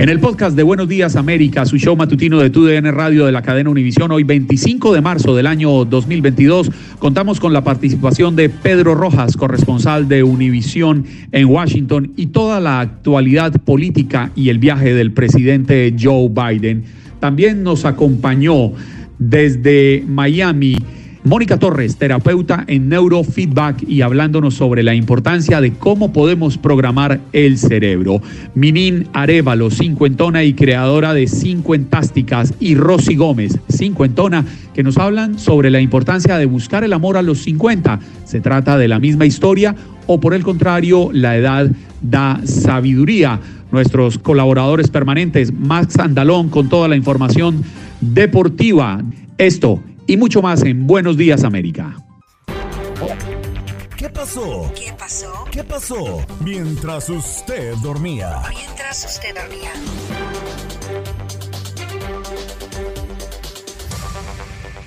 En el podcast de Buenos Días América, su show matutino de TUDN Radio de la cadena Univisión, hoy 25 de marzo del año 2022, contamos con la participación de Pedro Rojas, corresponsal de Univisión en Washington, y toda la actualidad política y el viaje del presidente Joe Biden. También nos acompañó desde Miami. Mónica Torres, terapeuta en neurofeedback y hablándonos sobre la importancia de cómo podemos programar el cerebro. Minin Arevalo, cincuentona y creadora de Cincuentásticas, y Rosy Gómez, cincuentona, que nos hablan sobre la importancia de buscar el amor a los 50. ¿Se trata de la misma historia o por el contrario, la edad da sabiduría? Nuestros colaboradores permanentes, Max Andalón con toda la información deportiva. Esto y mucho más en Buenos Días América. ¿Qué pasó? ¿Qué pasó? ¿Qué pasó? Mientras usted dormía. Mientras usted dormía.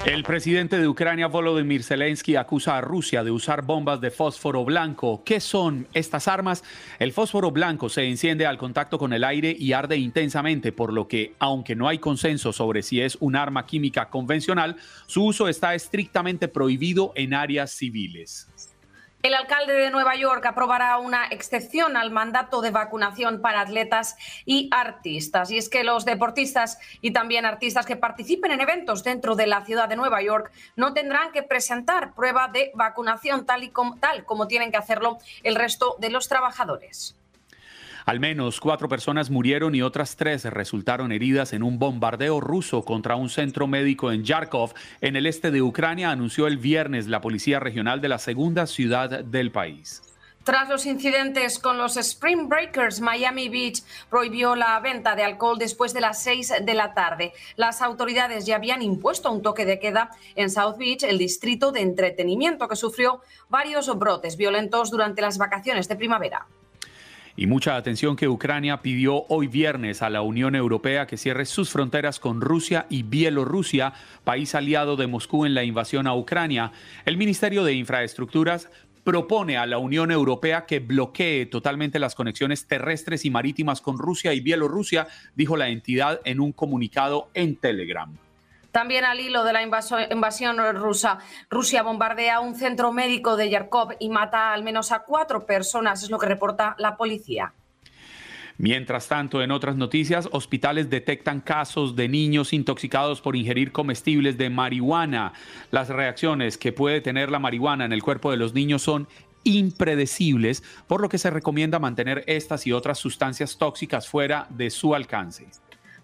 El presidente de Ucrania, Volodymyr Zelensky, acusa a Rusia de usar bombas de fósforo blanco. ¿Qué son estas armas? El fósforo blanco se enciende al contacto con el aire y arde intensamente, por lo que, aunque no hay consenso sobre si es un arma química convencional, su uso está estrictamente prohibido en áreas civiles. El alcalde de Nueva York aprobará una excepción al mandato de vacunación para atletas y artistas. Y es que los deportistas y también artistas que participen en eventos dentro de la ciudad de Nueva York no tendrán que presentar prueba de vacunación tal, y como, tal como tienen que hacerlo el resto de los trabajadores. Al menos cuatro personas murieron y otras tres resultaron heridas en un bombardeo ruso contra un centro médico en Yarkov, en el este de Ucrania, anunció el viernes la Policía Regional de la segunda ciudad del país. Tras los incidentes con los Spring Breakers, Miami Beach prohibió la venta de alcohol después de las 6 de la tarde. Las autoridades ya habían impuesto un toque de queda en South Beach, el distrito de entretenimiento que sufrió varios brotes violentos durante las vacaciones de primavera. Y mucha atención que Ucrania pidió hoy viernes a la Unión Europea que cierre sus fronteras con Rusia y Bielorrusia, país aliado de Moscú en la invasión a Ucrania. El Ministerio de Infraestructuras propone a la Unión Europea que bloquee totalmente las conexiones terrestres y marítimas con Rusia y Bielorrusia, dijo la entidad en un comunicado en Telegram. También al hilo de la invasión rusa, Rusia bombardea un centro médico de Yarkov y mata al menos a cuatro personas, es lo que reporta la policía. Mientras tanto, en otras noticias, hospitales detectan casos de niños intoxicados por ingerir comestibles de marihuana. Las reacciones que puede tener la marihuana en el cuerpo de los niños son impredecibles, por lo que se recomienda mantener estas y otras sustancias tóxicas fuera de su alcance.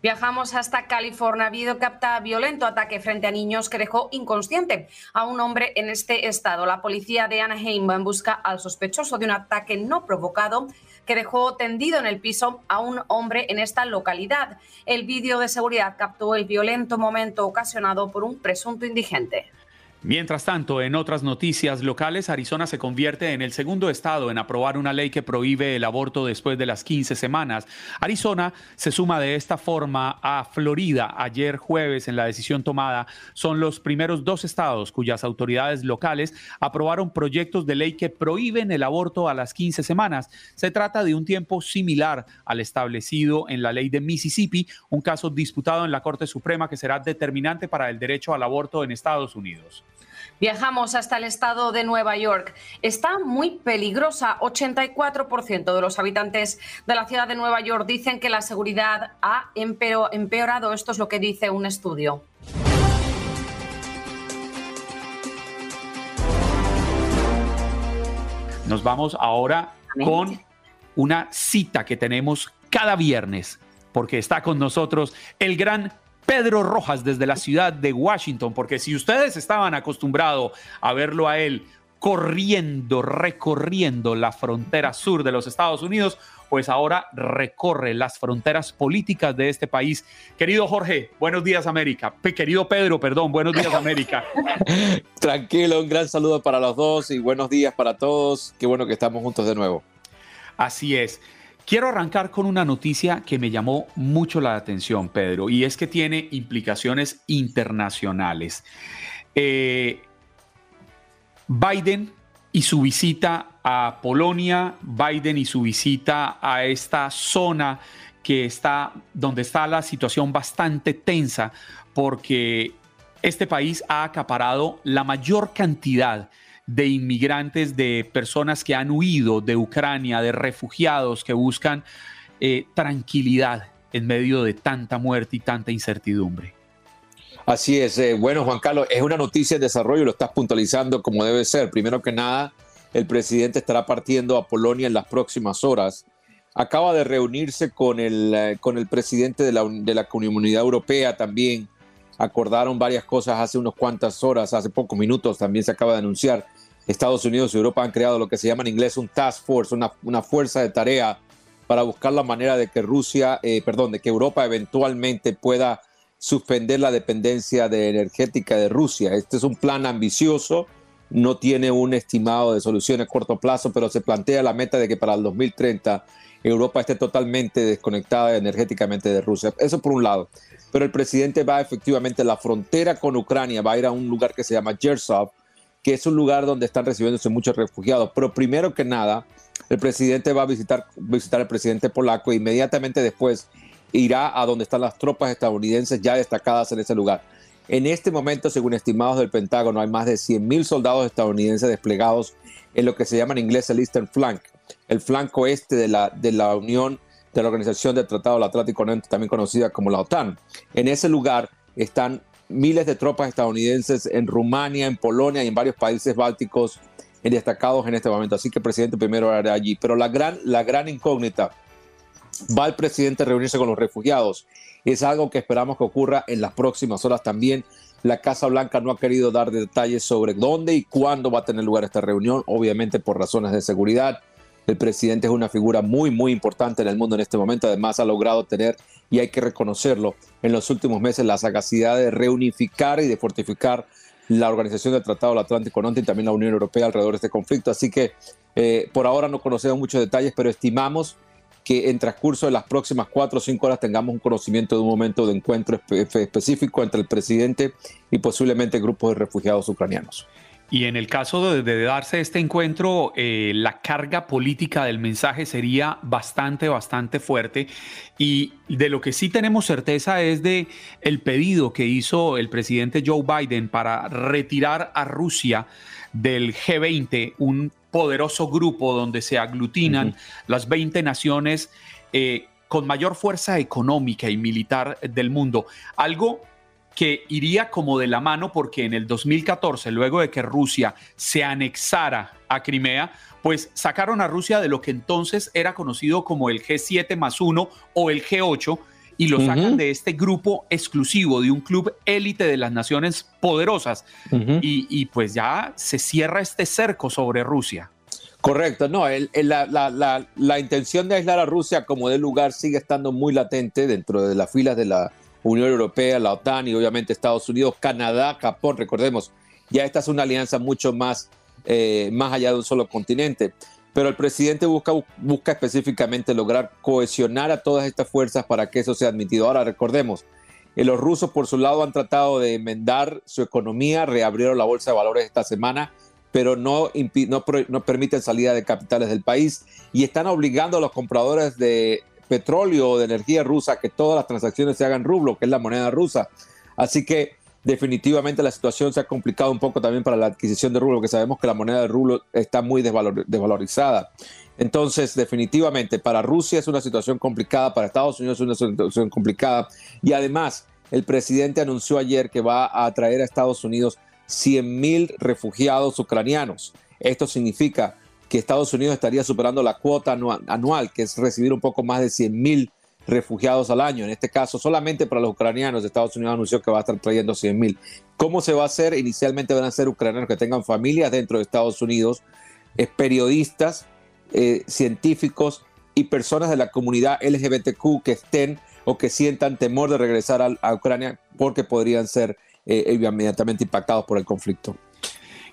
Viajamos hasta California. Ha habido capta violento ataque frente a niños que dejó inconsciente a un hombre en este estado. La policía de Anaheim busca al sospechoso de un ataque no provocado que dejó tendido en el piso a un hombre en esta localidad. El vídeo de seguridad captó el violento momento ocasionado por un presunto indigente. Mientras tanto, en otras noticias locales, Arizona se convierte en el segundo estado en aprobar una ley que prohíbe el aborto después de las 15 semanas. Arizona se suma de esta forma a Florida. Ayer jueves, en la decisión tomada, son los primeros dos estados cuyas autoridades locales aprobaron proyectos de ley que prohíben el aborto a las 15 semanas. Se trata de un tiempo similar al establecido en la ley de Mississippi, un caso disputado en la Corte Suprema que será determinante para el derecho al aborto en Estados Unidos. Viajamos hasta el estado de Nueva York. Está muy peligrosa. 84% de los habitantes de la ciudad de Nueva York dicen que la seguridad ha empeorado. Esto es lo que dice un estudio. Nos vamos ahora con una cita que tenemos cada viernes, porque está con nosotros el gran Pedro Rojas desde la ciudad de Washington, porque si ustedes estaban acostumbrados a verlo a él corriendo, recorriendo la frontera sur de los Estados Unidos, pues ahora recorre las fronteras políticas de este país. Querido Jorge, buenos días América. querido Pedro, perdón, buenos días América. Tranquilo, un gran saludo para los dos y buenos días para todos. Qué bueno que estamos juntos de nuevo. Así es. Quiero arrancar con una noticia que me llamó mucho la atención, Pedro, y es que tiene implicaciones internacionales. Eh, Biden y su visita a Polonia, Biden y su visita a esta zona que está donde está la situación bastante tensa porque este país ha acaparado la mayor cantidad de inmigrantes, de personas que han huido de Ucrania, de refugiados que buscan eh, tranquilidad en medio de tanta muerte y tanta incertidumbre. Así es. Eh, bueno, Juan Carlos, es una noticia de desarrollo, lo estás puntualizando como debe ser. Primero que nada, el presidente estará partiendo a Polonia en las próximas horas. Acaba de reunirse con el, eh, con el presidente de la, de la Comunidad Europea también. Acordaron varias cosas hace unas cuantas horas, hace pocos minutos también se acaba de anunciar Estados Unidos y Europa han creado lo que se llama en inglés un task force, una, una fuerza de tarea para buscar la manera de que Rusia, eh, perdón, de que Europa eventualmente pueda suspender la dependencia de energética de Rusia. Este es un plan ambicioso, no tiene un estimado de solución a corto plazo, pero se plantea la meta de que para el 2030 Europa esté totalmente desconectada energéticamente de Rusia. Eso por un lado. Pero el presidente va efectivamente a la frontera con Ucrania, va a ir a un lugar que se llama Jersov, que es un lugar donde están recibiéndose muchos refugiados. Pero primero que nada, el presidente va a visitar, visitar al presidente polaco e inmediatamente después irá a donde están las tropas estadounidenses ya destacadas en ese lugar. En este momento, según estimados del Pentágono, hay más de 100.000 soldados estadounidenses desplegados en lo que se llama en inglés el Eastern Flank, el flanco este de la, de la Unión de la Organización del Tratado del Atlántico Norte, también conocida como la OTAN. En ese lugar están miles de tropas estadounidenses en Rumania, en Polonia y en varios países bálticos destacados en este momento. Así que el presidente primero hará allí. Pero la gran, la gran incógnita, ¿va el presidente a reunirse con los refugiados? Es algo que esperamos que ocurra en las próximas horas también. La Casa Blanca no ha querido dar detalles sobre dónde y cuándo va a tener lugar esta reunión, obviamente por razones de seguridad. El presidente es una figura muy, muy importante en el mundo en este momento. Además, ha logrado tener, y hay que reconocerlo, en los últimos meses la sagacidad de reunificar y de fortificar la Organización del Tratado del Atlántico Norte y también la Unión Europea alrededor de este conflicto. Así que eh, por ahora no conocemos muchos detalles, pero estimamos que en transcurso de las próximas cuatro o cinco horas tengamos un conocimiento de un momento de encuentro específico entre el presidente y posiblemente grupos de refugiados ucranianos. Y en el caso de, darse este encuentro, eh, la carga política del mensaje sería bastante, bastante fuerte. Y de lo que sí tenemos certeza es de el pedido que hizo el presidente Joe Biden para retirar a Rusia del G20, un poderoso grupo donde se aglutinan las 20 naciones eh, con mayor fuerza económica y militar del mundo. Algo que iría como de la mano porque en el 2014, luego de que Rusia se anexara a Crimea, pues sacaron a Rusia de lo que entonces era conocido como el G7 más 1 o el G8 y lo sacan de este grupo exclusivo, de un club élite de las naciones poderosas. y, pues ya se cierra este cerco sobre Rusia. Correcto, no, la, la, intención de aislar a Rusia como de lugar sigue estando muy latente dentro de las filas de la Unión Europea, la OTAN y obviamente Estados Unidos, Canadá, Japón, recordemos, ya esta es una alianza mucho más, eh, más allá de un solo continente. Pero el presidente busca, busca específicamente lograr cohesionar a todas estas fuerzas para que eso sea admitido. Ahora recordemos, eh, los rusos por su lado han tratado de enmendar su economía, reabrieron la bolsa de valores esta semana, pero no, no, no permiten salida de capitales del país y están obligando a los compradores de petróleo o de energía rusa que todas las transacciones se hagan rublo, que es la moneda rusa. Así que definitivamente la situación se ha complicado un poco también para la adquisición de rublo, porque sabemos que la moneda de rublo está muy desvalorizada. Entonces, definitivamente, para Rusia es una situación complicada, para Estados Unidos es una situación complicada. Y además, el presidente anunció ayer que va a traer a Estados Unidos 100 mil refugiados ucranianos. Esto significa que Estados Unidos estaría superando la cuota anual, que es recibir un poco más de 100 mil refugiados al año. En este caso, solamente para los ucranianos, Estados Unidos anunció que va a estar trayendo 100 mil. ¿Cómo se va a hacer? Inicialmente van a ser ucranianos que tengan familias dentro de Estados Unidos, periodistas, eh, científicos y personas de la comunidad LGBTQ que estén o que sientan temor de regresar a, Ucrania porque podrían ser eh, inmediatamente impactados por el conflicto.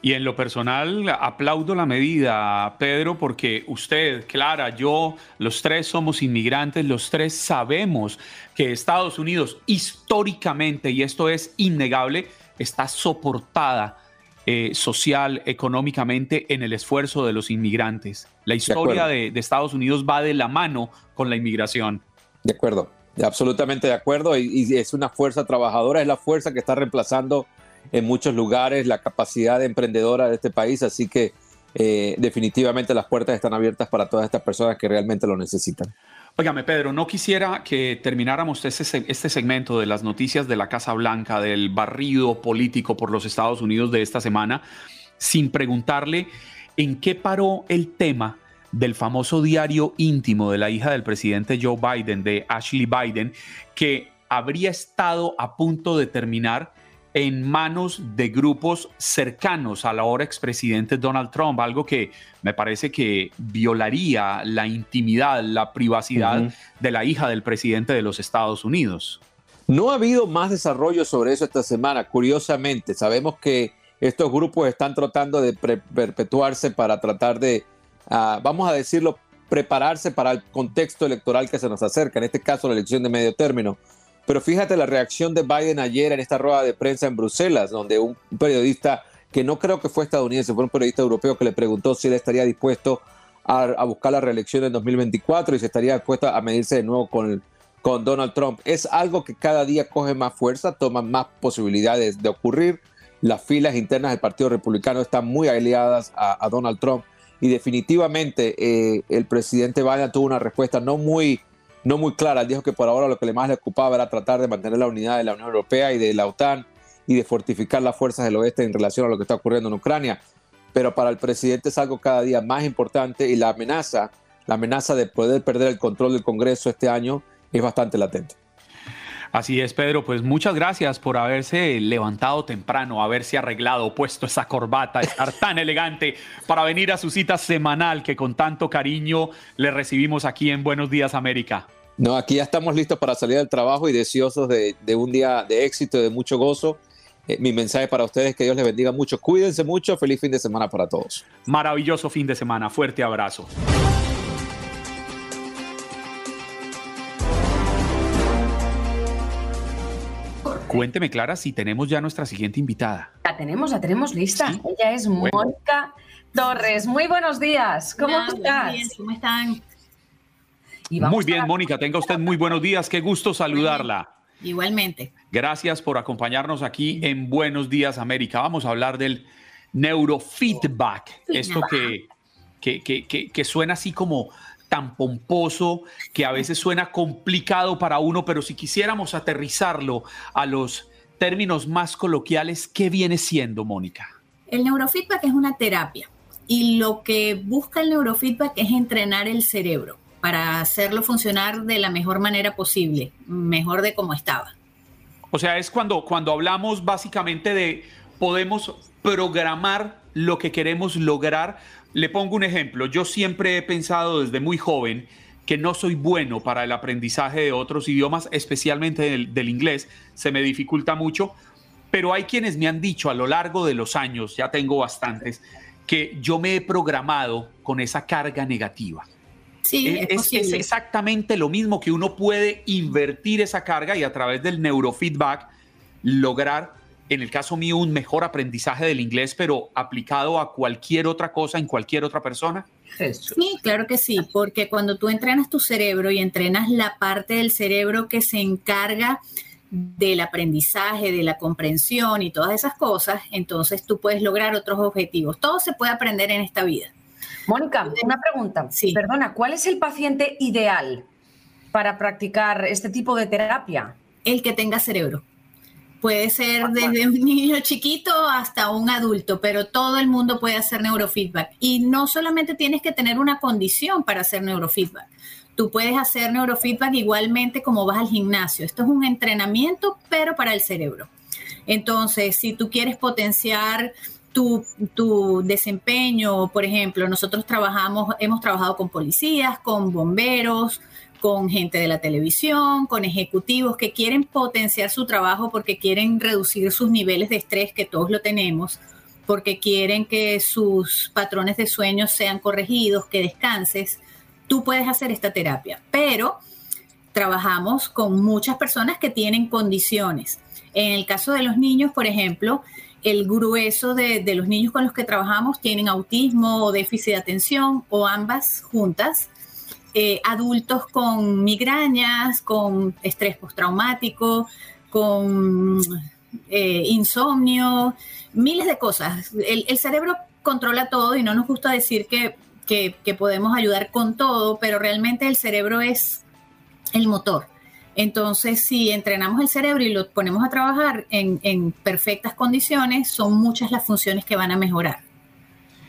Y en lo personal, aplaudo la medida, Pedro, porque usted, Clara, yo, los tres somos inmigrantes, los tres sabemos que Estados Unidos históricamente, y esto es innegable, está soportada eh, social, económicamente en el esfuerzo de los inmigrantes. La historia de, Estados Unidos va de la mano con la inmigración. De acuerdo, absolutamente de acuerdo. y es una fuerza trabajadora, es la fuerza que está reemplazando en muchos lugares la capacidad emprendedora de este país, así que eh, definitivamente las puertas están abiertas para todas estas personas que realmente lo necesitan. Óigame, Pedro, no quisiera que termináramos este, este segmento de las noticias de la Casa Blanca, del barrido político por los Estados Unidos de esta semana, sin preguntarle en qué paró el tema del famoso diario íntimo de la hija del presidente Joe Biden, de Ashley Biden, que habría estado a punto de terminar en manos de grupos cercanos al ahora expresidente Donald Trump, algo que me parece que violaría la intimidad, la privacidad de la hija del presidente de los Estados Unidos. No ha habido más desarrollo sobre eso esta semana, curiosamente. Sabemos que estos grupos están tratando de perpetuarse para tratar de, ah, vamos a decirlo, prepararse para el contexto electoral que se nos acerca, en este caso la elección de medio término. Pero fíjate la reacción de Biden ayer en esta rueda de prensa en Bruselas, donde un periodista que no creo que fue estadounidense, fue un periodista europeo que le preguntó si él estaría dispuesto a, buscar la reelección en 2024 y si estaría dispuesto a medirse de nuevo con, con Donald Trump. Es algo que cada día coge más fuerza, toma más posibilidades de ocurrir. Las filas internas del Partido Republicano están muy aliadas a, Donald Trump y definitivamente eh, el presidente Biden tuvo una respuesta no muy no muy clara. Dijo que por ahora lo que más le ocupaba era tratar de mantener la unidad de la Unión Europea y de la OTAN y de fortificar las fuerzas del oeste en relación a lo que está ocurriendo en Ucrania. Pero para el presidente es algo cada día más importante y la amenaza, la amenaza de poder perder el control del Congreso este año es bastante latente. Así es, Pedro. Pues muchas gracias por haberse levantado temprano, haberse arreglado, puesto esa corbata, estar tan elegante para venir a su cita semanal que con tanto cariño le recibimos aquí en Buenos Días América. No, aquí ya estamos listos para salir del trabajo y deseosos de, un día de éxito y de mucho gozo. Eh, mi mensaje para ustedes es que Dios les bendiga mucho. Cuídense mucho. Feliz fin de semana para todos. Maravilloso fin de semana. Fuerte abrazo. Cuénteme, Clara, si tenemos ya nuestra siguiente invitada. La tenemos, la tenemos lista. Ella es Mónica Torres. Muy buenos días. ¿Cómo estás? ¿Cómo están? Muy bien, Mónica, tenga usted muy buenos días, qué gusto saludarla. Igualmente. Gracias por acompañarnos aquí en Buenos Días América. Vamos a hablar del neurofeedback, esto que, que, que, suena así como tan pomposo, que a veces suena complicado para uno, pero si quisiéramos aterrizarlo a los términos más coloquiales, ¿qué viene siendo, Mónica? El neurofeedback es una terapia y lo que busca el neurofeedback es entrenar el cerebro para hacerlo funcionar de la mejor manera posible, mejor de como estaba. O sea, es cuando, cuando hablamos básicamente de podemos programar lo que queremos lograr. Le pongo un ejemplo. Yo siempre he pensado desde muy joven que no soy bueno para el aprendizaje de otros idiomas, especialmente del, del inglés. Se me dificulta mucho pero hay quienes me han dicho a lo largo de los años, ya tengo bastantes, que yo me he programado con esa carga negativa. Sí, es, es, es, exactamente lo mismo que uno puede invertir esa carga y a través del neurofeedback lograr, en el caso mío, un mejor aprendizaje del inglés, pero aplicado a cualquier otra cosa en cualquier otra persona. Sí, claro que sí, porque cuando tú entrenas tu cerebro y entrenas la parte del cerebro que se encarga del aprendizaje, de la comprensión y todas esas cosas, entonces tú puedes lograr otros objetivos. Todo se puede aprender en esta vida. Mónica, una pregunta. Sí. Perdona, ¿cuál es el paciente ideal para practicar este tipo de terapia? El que tenga cerebro. Puede ser desde un niño chiquito hasta un adulto, pero todo el mundo puede hacer neurofeedback. Y no solamente tienes que tener una condición para hacer neurofeedback. Tú puedes hacer neurofeedback igualmente como vas al gimnasio. Esto es un entrenamiento, pero para el cerebro. Entonces, si tú quieres potenciar tu, desempeño, por ejemplo, nosotros trabajamos, hemos trabajado con policías, con bomberos, con gente de la televisión, con ejecutivos que quieren potenciar su trabajo porque quieren reducir sus niveles de estrés, que todos lo tenemos, porque quieren que sus patrones de sueño sean corregidos, que descanses. Tú puedes hacer esta terapia, pero trabajamos con muchas personas que tienen condiciones. En el caso de los niños, por ejemplo, el grueso de, los niños con los que trabajamos tienen autismo o déficit de atención o ambas juntas. Eh, adultos con migrañas, con estrés postraumático, con eh, insomnio, miles de cosas. El, cerebro controla todo y no nos gusta decir que, que podemos ayudar con todo, pero realmente el cerebro es el motor. Entonces, si entrenamos el cerebro y lo ponemos a trabajar en, en, perfectas condiciones, son muchas las funciones que van a mejorar.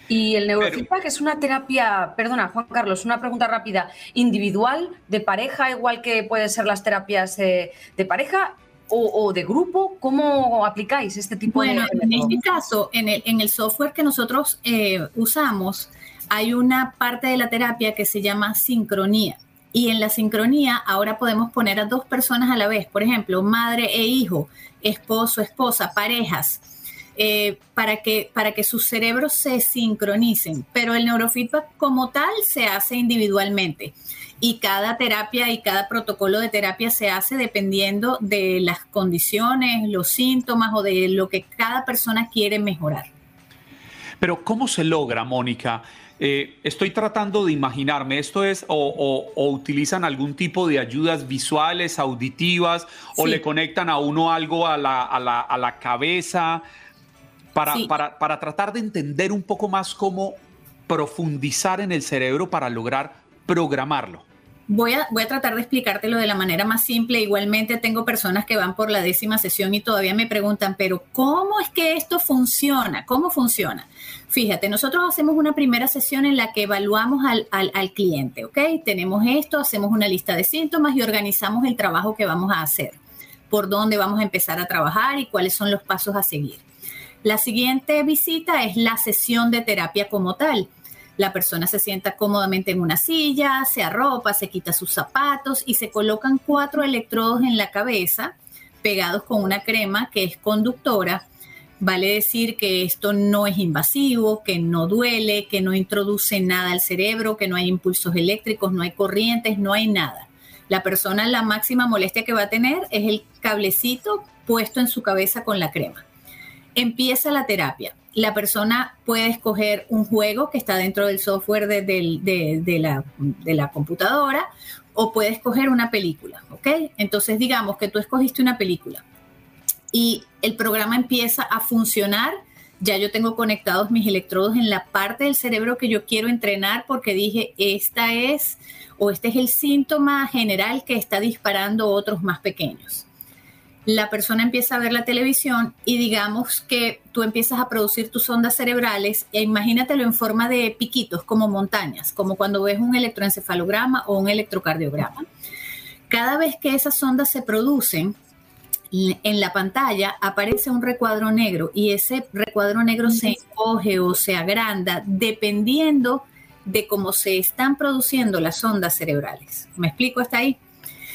Y el neurofeedback es una terapia, perdona, Juan Carlos, una pregunta rápida, individual, de pareja, igual que pueden ser las terapias eh, de pareja o, o, de grupo. ¿Cómo aplicáis este tipo bueno, de.? Bueno, en este caso, en el, en el software que nosotros eh, usamos, hay una parte de la terapia que se llama sincronía. Y en la sincronía ahora podemos poner a dos personas a la vez, por ejemplo, madre e hijo, esposo, esposa, parejas, eh, para, que, para que sus cerebros se sincronicen. Pero el neurofeedback como tal se hace individualmente y cada terapia y cada protocolo de terapia se hace dependiendo de las condiciones, los síntomas o de lo que cada persona quiere mejorar. Pero ¿cómo se logra, Mónica? Eh, estoy tratando de imaginarme, ¿esto es o, o, o, utilizan algún tipo de ayudas visuales, auditivas, sí. o le conectan a uno algo a la, a la, a la cabeza para, sí. para, para tratar de entender un poco más cómo profundizar en el cerebro para lograr programarlo? Voy a, voy a, tratar de explicártelo de la manera más simple. Igualmente tengo personas que van por la décima sesión y todavía me preguntan, pero ¿cómo es que esto funciona? ¿Cómo funciona? Fíjate, nosotros hacemos una primera sesión en la que evaluamos al, al, cliente, ¿ok? Tenemos esto, hacemos una lista de síntomas y organizamos el trabajo que vamos a hacer, por dónde vamos a empezar a trabajar y cuáles son los pasos a seguir. La siguiente visita es la sesión de terapia como tal. La persona se sienta cómodamente en una silla, se arropa, se quita sus zapatos y se colocan cuatro electrodos en la cabeza pegados con una crema que es conductora. Vale decir que esto no es invasivo, que no duele, que no introduce nada al cerebro, que no hay impulsos eléctricos, no hay corrientes, no hay nada. La persona la máxima molestia que va a tener es el cablecito puesto en su cabeza con la crema. Empieza la terapia la persona puede escoger un juego que está dentro del software de, la, la computadora o puede escoger una película, ¿ok? Entonces digamos que tú escogiste una película y el programa empieza a funcionar, ya yo tengo conectados mis electrodos en la parte del cerebro que yo quiero entrenar porque dije, esta es o este es el síntoma general que está disparando otros más pequeños la persona empieza a ver la televisión y digamos que tú empiezas a producir tus ondas cerebrales e imagínatelo en forma de piquitos, como montañas, como cuando ves un electroencefalograma o un electrocardiograma. Cada vez que esas ondas se producen, en la pantalla aparece un recuadro negro y ese recuadro negro se encoge o se agranda dependiendo de cómo se están produciendo las ondas cerebrales. ¿Me explico hasta ahí?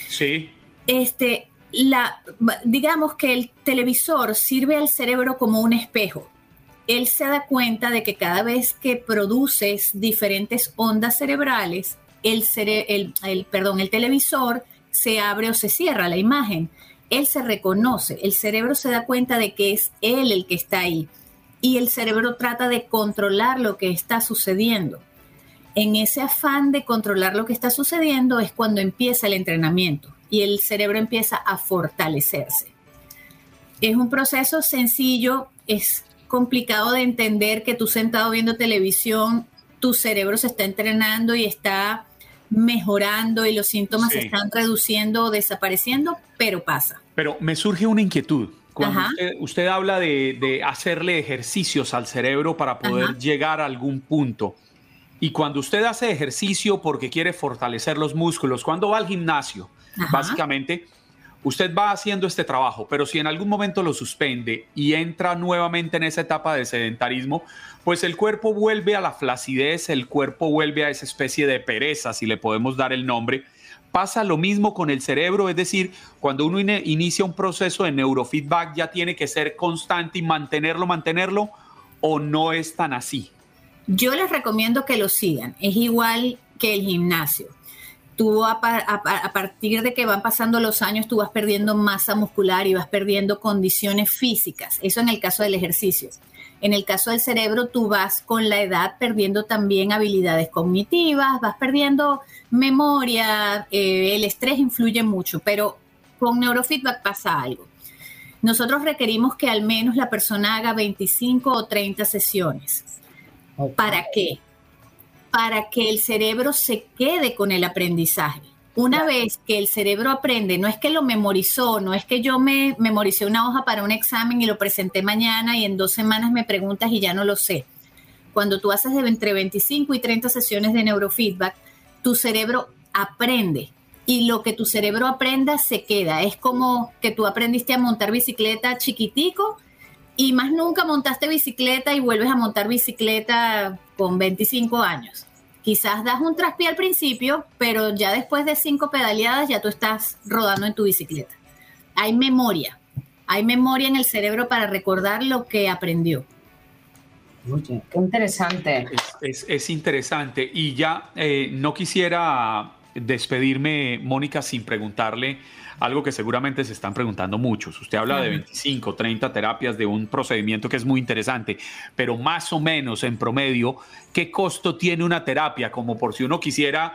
Sí. Este, la, digamos que el televisor sirve al cerebro como un espejo. Él se da cuenta de que cada vez que produces diferentes ondas cerebrales, el, el, perdón, el televisor se abre o se cierra la imagen. Él se reconoce, el cerebro se da cuenta de que es él el que está ahí y el cerebro trata de controlar lo que está sucediendo. En ese afán de controlar lo que está sucediendo es cuando empieza el entrenamiento y el cerebro empieza a fortalecerse. Es un proceso sencillo, es complicado de entender que tú sentado viendo televisión, tu cerebro se está entrenando y está mejorando y los síntomas se están reduciendo o desapareciendo, pero pasa. Pero me surge una inquietud. Cuando usted, habla de, hacerle ejercicios al cerebro para poder llegar a algún punto, y cuando usted hace ejercicio porque quiere fortalecer los músculos, cuando va al gimnasio, básicamente, usted va haciendo este trabajo, pero si en algún momento lo suspende y entra nuevamente en esa etapa de sedentarismo, pues el cuerpo vuelve a la flacidez, el cuerpo vuelve a esa especie de pereza, si le podemos dar el nombre, Pasa lo mismo con el cerebro, es decir, cuando uno inicia un proceso de neurofeedback ya tiene que ser constante y mantenerlo, mantenerlo, o no es tan así. Yo les recomiendo que lo sigan, es igual que el gimnasio. Tú a, a, partir de que van pasando los años, tú vas perdiendo masa muscular y vas perdiendo condiciones físicas. Eso en el caso del ejercicio. En el caso del cerebro, tú vas con la edad perdiendo también habilidades cognitivas, vas perdiendo memoria, eh, el estrés influye mucho, pero con neurofeedback pasa algo. Nosotros requerimos que al menos la persona haga 25 o 30 sesiones. ¿Para qué? Para que el cerebro se quede con el aprendizaje. Una vez que el cerebro aprende, no es que lo memorizó, no es que yo me memoricé una hoja para un examen y lo presenté mañana y en dos semanas me preguntas y ya no lo sé. Cuando tú haces de entre 25 y 30 sesiones de neurofeedback, tu cerebro aprende y lo que tu cerebro aprenda se queda. Es como que tú aprendiste a montar bicicleta chiquitico y más nunca montaste bicicleta y vuelves a montar bicicleta con 25 años quizás das un traspié al principio, pero ya después de cinco pedaleadas ya tú estás rodando en tu bicicleta. Hay memoria, hay memoria en el cerebro para recordar lo que aprendió. Oye, qué interesante. Es, interesante. Y ya eh, no quisiera despedirme, Mónica, sin preguntarle algo que seguramente se están preguntando muchos. Usted habla de 25, 30 terapias de un procedimiento que es muy interesante, pero más o menos en promedio, ¿qué costo tiene una terapia? Como por si uno quisiera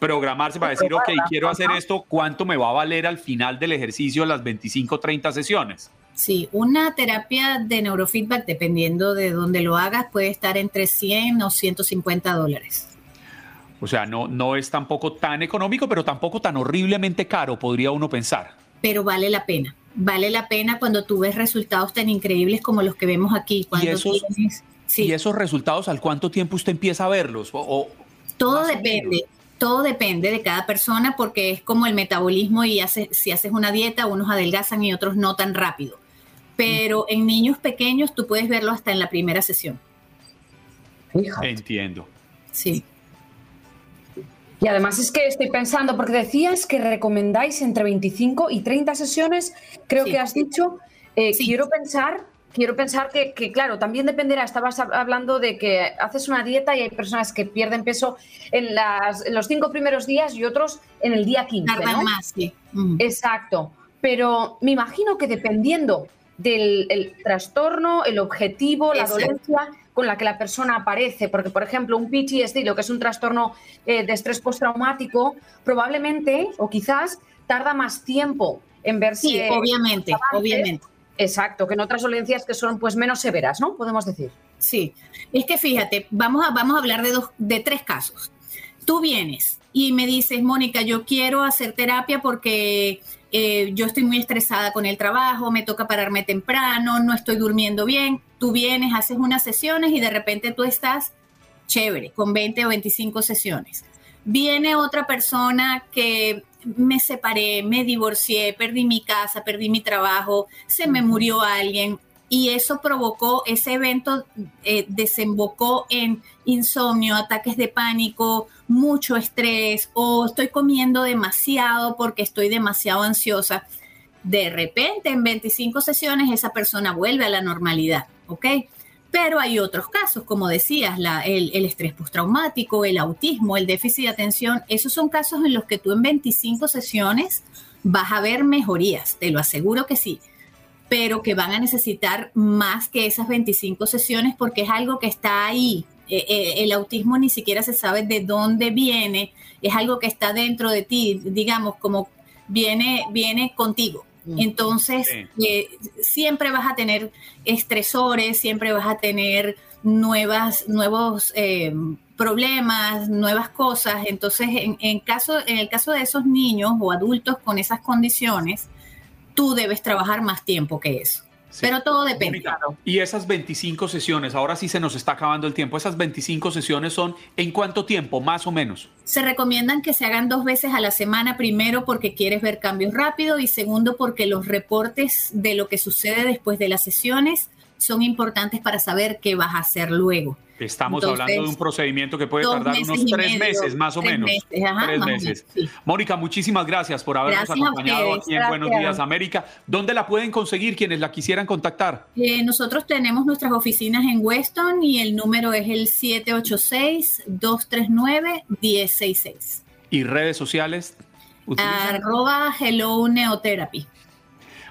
programarse para decir, ok, quiero hacer esto, ¿cuánto me va a valer al final del ejercicio las 25, 30 sesiones? Sí, una terapia de neurofeedback, dependiendo de dónde lo hagas, puede estar entre 100 o 150 dólares. O sea, no, no es tampoco tan económico, pero tampoco tan horriblemente caro, podría uno pensar. Pero vale la pena. Vale la pena cuando tú ves resultados tan increíbles como los que vemos aquí. ¿Y, esos, ¿Y esos resultados al cuánto tiempo usted empieza a verlos? O, todo depende. Todo depende de cada persona porque es como el metabolismo y hace, si haces una dieta, unos adelgazan y otros no tan rápido. Pero en niños pequeños tú puedes verlo hasta en la primera sesión. Entiendo. Sí. Y además es que estoy pensando, porque decías que recomendáis entre 25 y 30 sesiones, creo que has dicho. Eh, quiero pensar, quiero pensar que, claro, también dependerá, estabas hablando de que haces una dieta y hay personas que pierden peso en, las, los cinco primeros días y otros en el día 15. Tardan más, sí. Exacto. Pero me imagino que dependiendo del trastorno, el objetivo, la dolencia con la que la persona aparece, porque por ejemplo un PTSD, lo que es un trastorno eh, de estrés postraumático, probablemente o quizás tarda más tiempo en verse. Sí, obviamente, obviamente. Exacto, que en otras dolencias que son pues menos severas, ¿no? Podemos decir. Sí, es que fíjate, vamos a, vamos a hablar de, dos, de tres casos. Tú vienes y me dices, Mónica, yo quiero hacer terapia porque eh, yo estoy muy estresada con el trabajo, me toca pararme temprano, no estoy durmiendo bien. Tú vienes, haces unas sesiones y de repente tú estás chévere, con 20 o 25 sesiones. Viene otra persona que me separé, me divorcié, perdí mi casa, perdí mi trabajo, se me murió alguien, y eso provocó, ese evento eh, desembocó en insomnio, ataques de pánico, mucho estrés o estoy comiendo demasiado porque estoy demasiado ansiosa. De repente, en 25 sesiones, esa persona vuelve a la normalidad, ¿ok? Pero hay otros casos, como decías, la, el, el, estrés postraumático, el autismo, el déficit de atención. Esos son casos en los que tú en 25 sesiones vas a ver mejorías, te lo aseguro que sí, pero que van a necesitar más que esas 25 sesiones porque es algo que está ahí. Eh, eh, el autismo ni siquiera se sabe de dónde viene, es algo que está dentro de ti, digamos, como viene, viene contigo. Mm. Entonces, eh, siempre vas a tener estresores, siempre vas a tener nuevas, nuevos eh, problemas, nuevas cosas. Entonces, en, en, caso, en el caso de esos niños o adultos con esas condiciones, tú debes trabajar más tiempo que eso. Sí. Pero todo depende. Y esas 25 sesiones, ahora sí se nos está acabando el tiempo, esas 25 sesiones son ¿en cuánto tiempo, más o menos? Se recomiendan que se hagan dos veces a la semana, primero porque quieres ver cambios rápidos y segundo porque los reportes de lo que sucede después de las sesiones son importantes para saber qué vas a hacer luego. Estamos Entonces, hablando de un procedimiento que puede tardar unos tres medio, meses, más o menos. Meses, ajá, tres meses. Sí. Mónica, muchísimas gracias por habernos gracias acompañado aquí en gracias. Buenos Días América. ¿Dónde la pueden conseguir quienes la quisieran contactar? Eh, nosotros tenemos nuestras oficinas en Weston y el número es el 786-239-1066. ¿Y redes sociales? Arroba Hello Neotherapy.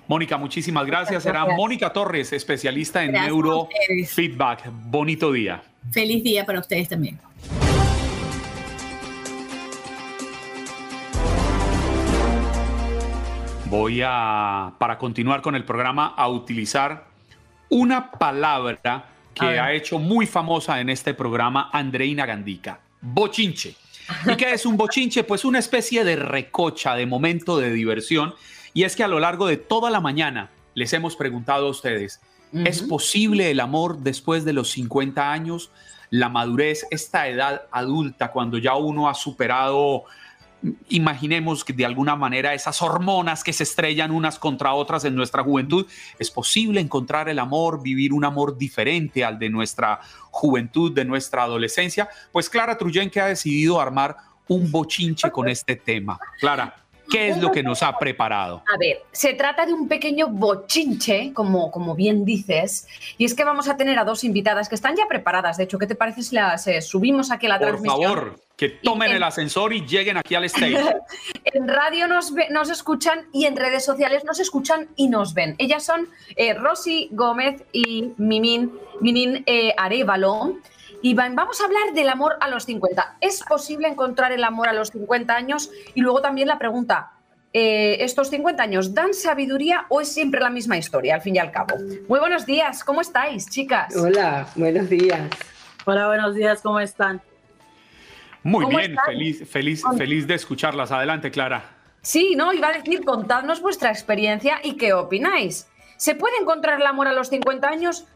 Mónica, muchísimas gracias. Será Mónica Torres, especialista en neurofeedback. Bonito día. Feliz día para ustedes también. Voy a, para continuar con el programa, a utilizar una palabra que ha hecho muy famosa en este programa Andreina Gandica, bochinche. ¿Y qué es un bochinche? Pues una especie de recocha, de momento de diversión. Y es que a lo largo de toda la mañana les hemos preguntado a ustedes, uh -huh. ¿es posible el amor después de los 50 años? La madurez, esta edad adulta, cuando ya uno ha superado, imaginemos que de alguna manera esas hormonas que se estrellan unas contra otras en nuestra juventud, ¿es posible encontrar el amor, vivir un amor diferente al de nuestra juventud, de nuestra adolescencia? Pues Clara Truyen que ha decidido armar un bochinche con este tema. Clara. ¿Qué es lo que nos ha preparado? A ver, se trata de un pequeño bochinche, como, como bien dices, y es que vamos a tener a dos invitadas que están ya preparadas. De hecho, ¿qué te parece si las eh, subimos aquí a la Por transmisión? Por favor, que tomen en, el ascensor y lleguen aquí al stage. en radio nos, ve, nos escuchan y en redes sociales nos escuchan y nos ven. Ellas son eh, Rosy Gómez y Mimin, Minin eh, Arevalo. Y vamos a hablar del amor a los 50. ¿Es posible encontrar el amor a los 50 años? Y luego también la pregunta, eh, ¿estos 50 años dan sabiduría o es siempre la misma historia, al fin y al cabo? Muy buenos días, ¿cómo estáis, chicas? Hola, buenos días. Hola, buenos días, ¿cómo están? Muy bien, están? feliz, feliz, feliz de escucharlas. Adelante, Clara. Sí, no, iba a decir, contadnos vuestra experiencia y qué opináis. ¿Se puede encontrar el amor a los 50 años?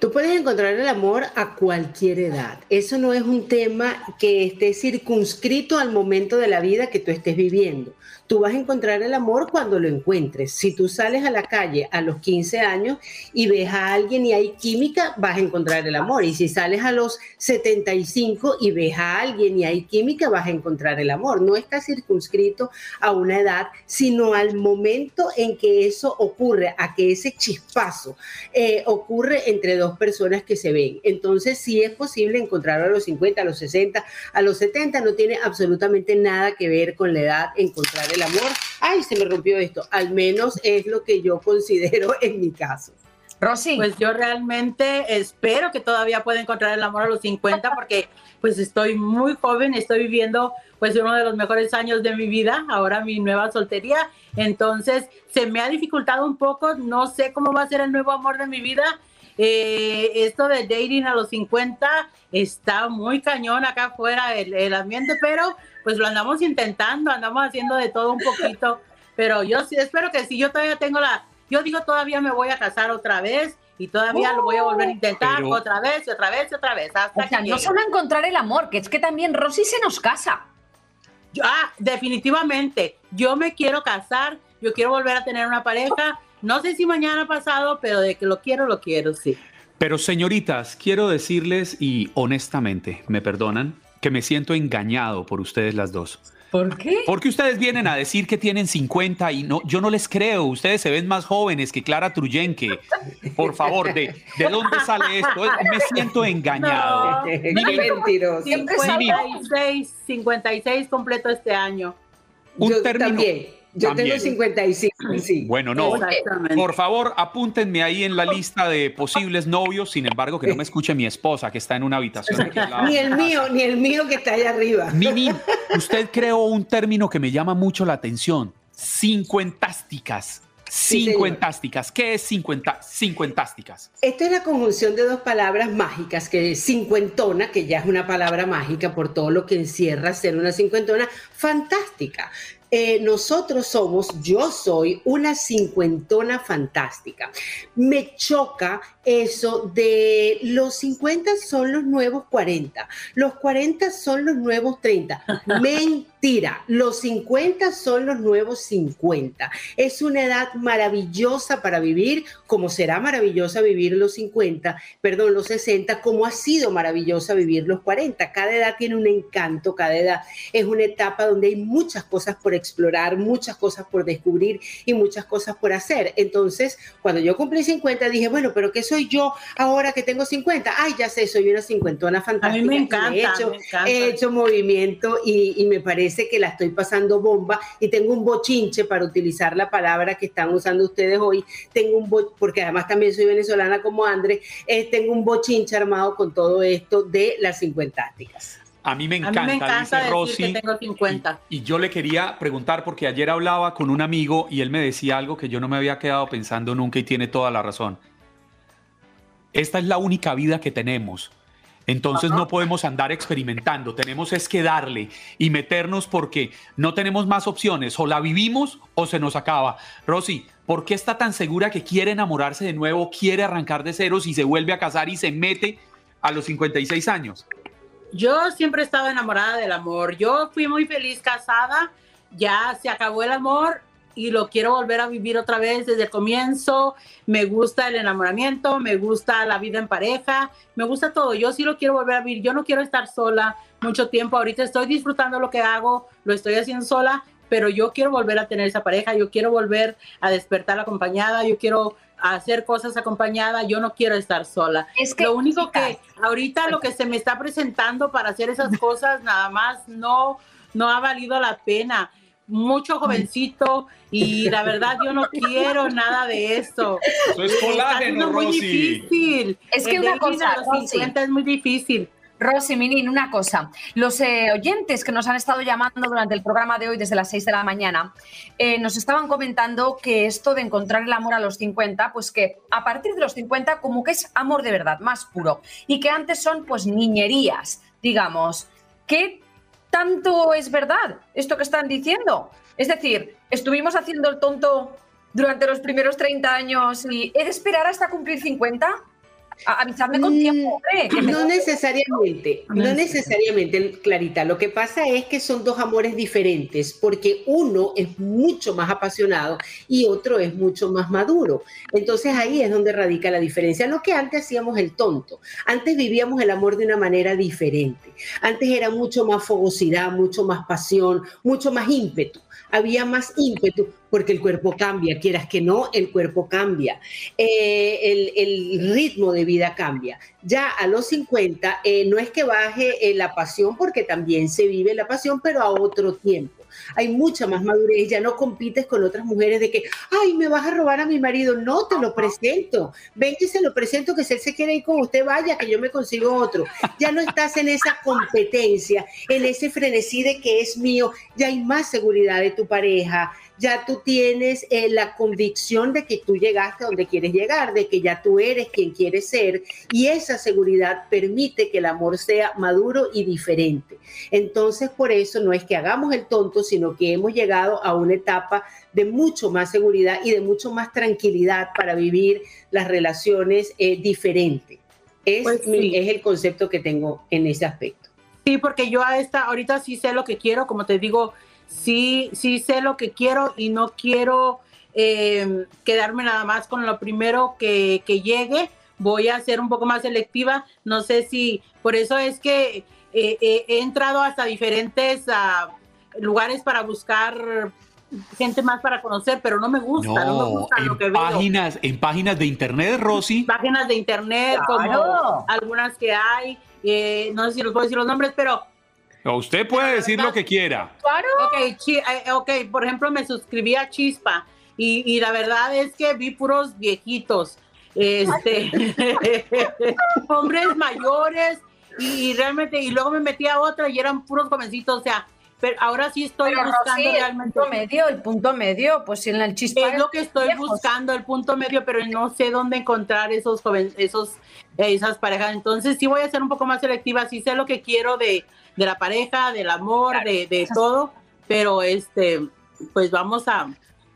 Tú puedes encontrar el amor a cualquier edad. Eso no es un tema que esté circunscrito al momento de la vida que tú estés viviendo. Tú vas a encontrar el amor cuando lo encuentres. Si tú sales a la calle a los 15 años y ves a alguien y hay química, vas a encontrar el amor. Y si sales a los 75 y ves a alguien y hay química, vas a encontrar el amor. No está circunscrito a una edad, sino al momento en que eso ocurre, a que ese chispazo eh, ocurre entre dos personas que se ven. Entonces, sí es posible encontrarlo a los 50, a los 60, a los 70, no tiene absolutamente nada que ver con la edad encontrar el amor. Ay, se me rompió esto. Al menos es lo que yo considero en mi caso. Rosy. Pues yo realmente espero que todavía pueda encontrar el amor a los 50 porque pues estoy muy joven, estoy viviendo pues uno de los mejores años de mi vida, ahora mi nueva soltería, entonces se me ha dificultado un poco, no sé cómo va a ser el nuevo amor de mi vida, eh, esto de dating a los 50 está muy cañón acá afuera el, el, ambiente, pero pues lo andamos intentando, andamos haciendo de todo un poquito, pero yo sí espero que si yo todavía tengo la, yo digo todavía me voy a casar otra vez y todavía uh, lo voy a volver a intentar pero... otra vez y otra vez y otra vez. Hasta o sea, que no llegue. solo encontrar el amor, que es que también Rosy se nos casa. Yo, ah, definitivamente, yo me quiero casar, yo quiero volver a tener una pareja no sé si mañana pasado, pero de que lo quiero, lo quiero, sí. Pero señoritas, quiero decirles, y honestamente, me perdonan, que me siento engañado por ustedes las dos. ¿Por qué? Porque ustedes vienen a decir que tienen 50 y no, yo no les creo. Ustedes se ven más jóvenes que Clara Truyenque. Por favor, ¿de, de dónde sale esto? Me siento engañado. No, mentiroso. 56, 56 completo este año. Un Yo término- también. Yo También. tengo 55, sí. Bueno, no. Por favor, apúntenme ahí en la lista de posibles novios. Sin embargo, que no me escuche mi esposa, que está en una habitación. aquí al lado. Ni el mío, ni el mío que está allá arriba. Mini, usted creó un término que me llama mucho la atención. Cincuentásticas. Sí. Cincuentásticas. ¿Qué es cincuenta, cincuentásticas? Esto es la conjunción de dos palabras mágicas, que es cincuentona, que ya es una palabra mágica por todo lo que encierra ser una cincuentona, fantástica. Eh, nosotros somos, yo soy una cincuentona fantástica. Me choca eso de los 50 son los nuevos 40, los 40 son los nuevos 30. Mentira, los 50 son los nuevos 50. Es una edad maravillosa para vivir, como será maravillosa vivir los 50, perdón, los 60, como ha sido maravillosa vivir los 40. Cada edad tiene un encanto, cada edad es una etapa donde hay muchas cosas por explorar, muchas cosas por descubrir y muchas cosas por hacer. Entonces, cuando yo cumplí 50, dije, bueno, pero ¿qué soy yo ahora que tengo 50? Ay, ya sé, soy una cincuentona fantástica. me y encanta, He hecho, me encanta. he hecho movimiento y, y me parece que la estoy pasando bomba y tengo un bochinche para utilizar la palabra que están usando ustedes hoy. Tengo un bo- porque además también soy venezolana como André, eh, tengo un bochinche armado con todo esto de las cincuentásticas. A mí me A mí encanta, me encanta dice decir Rosy. que tengo 50. Y yo le quería preguntar, porque ayer hablaba con un amigo y él me decía algo que yo no me había quedado pensando nunca y tiene toda la razón. Esta es la única vida que tenemos. Entonces no podemos andar experimentando, tenemos es que darle y meternos porque no tenemos más opciones, o la vivimos o se nos acaba. Rosy, ¿por qué está tan segura que quiere enamorarse de nuevo, quiere arrancar de ceros y se vuelve a casar y se mete a los 56 años? Yo siempre he estado enamorada del amor. Yo fui muy feliz casada, ya se acabó el amor y lo quiero volver a vivir otra vez desde el comienzo. Me gusta el enamoramiento, me gusta la vida en pareja, me gusta todo. Yo sí lo quiero volver a vivir. Yo no quiero estar sola mucho tiempo. Ahorita estoy disfrutando lo que hago, lo estoy haciendo sola, pero yo quiero volver a tener esa pareja, yo quiero volver a despertar acompañada, yo quiero hacer cosas acompañada, yo no quiero estar sola. Es que, lo único que ahorita lo que se me está presentando para hacer esas cosas nada más no no ha valido la pena. Mucho jovencito y la verdad yo no quiero nada de esto. Eso es colágeno, muy Rosy. difícil. Es que El una cosa, a los Rosy. 50 es muy difícil. Rosy, Minin, una cosa. Los eh, oyentes que nos han estado llamando durante el programa de hoy desde las 6 de la mañana eh, nos estaban comentando que esto de encontrar el amor a los 50, pues que a partir de los 50 como que es amor de verdad, más puro. Y que antes son pues niñerías, digamos. ¿Qué tanto es verdad esto que están diciendo? Es decir, estuvimos haciendo el tonto durante los primeros 30 años y he de esperar hasta cumplir 50. A- Avisadme con tiempo, hombre. que me- Mm, No necesariamente, no necesariamente, Clarita. Lo que pasa es que son dos amores diferentes, porque uno es mucho más apasionado y otro es mucho más maduro. Entonces ahí es donde radica la diferencia. No que antes hacíamos el tonto, antes vivíamos el amor de una manera diferente. Antes era mucho más fogosidad, mucho más pasión, mucho más ímpetu. Había más ímpetu porque el cuerpo cambia, quieras que no, el cuerpo cambia. Eh, el, ritmo de vida cambia. Ya a los 50 eh, no es que baje eh, la pasión, porque también se vive la pasión, pero a otro tiempo. Hay mucha más madurez, ya no compites con otras mujeres de que, ay, me vas a robar a mi marido. No, te lo presento. Ven que se lo presento, que si él se quiere ir con usted, vaya, que yo me consigo otro. Ya no estás en esa competencia, en ese frenesí de que es mío. Ya hay más seguridad de tu pareja, ya tú tienes eh, la convicción de que tú llegaste a donde quieres llegar, de que ya tú eres quien quieres ser y esa seguridad permite que el amor sea maduro y diferente. Entonces, por eso no es que hagamos el tonto, sino que hemos llegado a una etapa de mucho más seguridad y de mucho más tranquilidad para vivir las relaciones eh, diferentes. Es, Pues mi- sí. es el concepto que tengo en ese aspecto. Sí, porque yo a esta, ahorita sí sé lo que quiero, como te digo, sí, sí sé lo que quiero y no quiero eh, quedarme nada más con lo primero que, que llegue. Voy a ser un poco más selectiva. No sé si, por eso es que eh, eh, he entrado hasta diferentes ah, lugares para buscar gente más para conocer, pero no me gusta, no, me gusta lo que en veo. páginas, en páginas de internet, Rosy. Páginas de internet, Claro. como algunas que hay, eh, no sé si los puedo decir los nombres, pero Usted puede decir lo que quiera. Ok, chi- eh, ok, por ejemplo, me suscribí a Chispa y, y la verdad es que vi puros viejitos, este, hombres mayores y, y realmente, y luego me metí a otra y eran puros jovencitos, o sea, pero ahora sí estoy Pero, buscando Rosy, el realmente. punto medio, el punto medio, pues en el chispa. Es lo que estoy buscando, el punto medio, pero no sé dónde encontrar esos jóvenes, esos, eh, esas parejas. Entonces sí voy a ser un poco más selectiva, sí sé lo que quiero de, de la pareja, del amor, de, de todo, pero este, pues vamos a,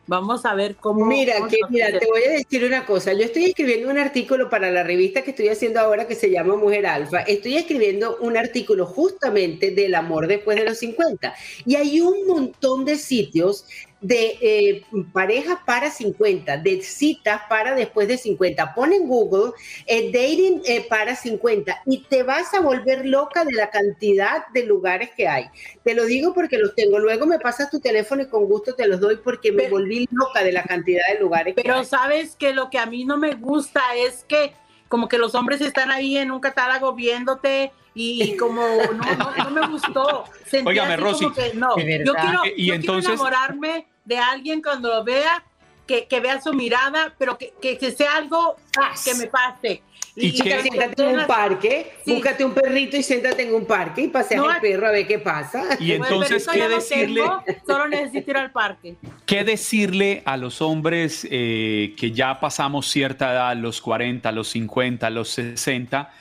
vamos a ver cómo. Mira, que, mira, te voy a decir una cosa. Yo estoy escribiendo un artículo para la revista que estoy haciendo ahora que se llama Mujer Alfa. Estoy escribiendo un artículo justamente del amor después de los 50. Y hay un montón de sitios de eh, parejas para 50, de citas para después de 50. Pon en Google eh, dating eh, para 50 y te vas a volver loca de la cantidad de lugares que hay. Te lo digo porque los tengo. Luego me pasas tu teléfono y con gusto te los doy porque me volví loca de la cantidad de lugares que Pero hay. sabes que lo que a mí no me gusta es que como que los hombres están ahí en un catálogo viéndote y, como no, no, no me gustó. Sentí Óigame, así Rosy, como que no, yo quiero, Y yo entonces- quiero enamorarme de alguien cuando lo vea, que, que vea su mirada, pero que, que, que sea algo que me pase. Y, que siéntate en un parque, búscate un perrito y siéntate en un parque y paseas No, el perro a ver qué pasa. Y entonces, ¿qué decirle? tengo, solo necesito ir al parque. ¿Qué decirle a los hombres eh, que ya pasamos cierta edad, los 40, los 50, los 60,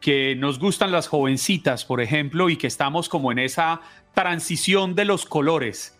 que nos gustan las jovencitas, por ejemplo, y que estamos como en esa transición de los colores,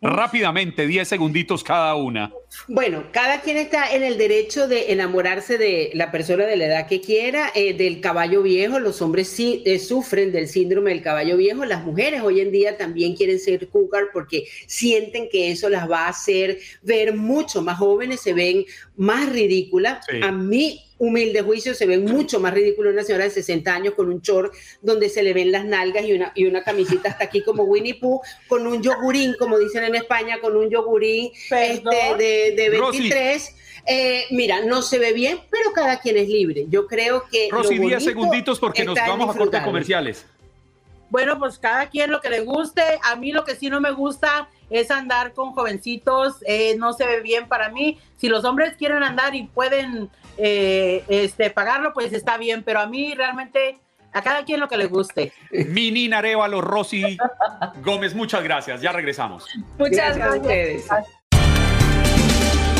Rápidamente, 10 segunditos cada una. Bueno, cada quien está en el derecho de enamorarse de la persona de la edad que quiera, eh, del caballo viejo. Los hombres sí eh, sufren del síndrome del caballo viejo. Las mujeres hoy en día también quieren ser cougar porque sienten que eso las va a hacer ver mucho más jóvenes, se ven más ridículas. Sí. A mí humilde juicio se ven mucho más ridículo una señora de 60 años con un short donde se le ven las nalgas y una, y una camisita hasta aquí como Winnie Pooh, con un yogurín, como dicen en España, con un yogurín este, de, de Rosy. 23. Eh, mira, no se ve bien, pero cada quien es libre. Yo creo que... Rosy, 10 bonito segunditos porque nos vamos a corte disfrutarlo. comerciales. Bueno, pues cada quien lo que le guste. A mí lo que sí no me gusta es andar con jovencitos. eh, no se ve bien para mí. Si los hombres quieren andar y pueden eh, este, pagarlo, pues está bien. Pero a mí realmente, a cada quien lo que le guste. Mini Arevalo, Rosy Gómez, muchas gracias. Ya regresamos. Muchas Gracias a ustedes.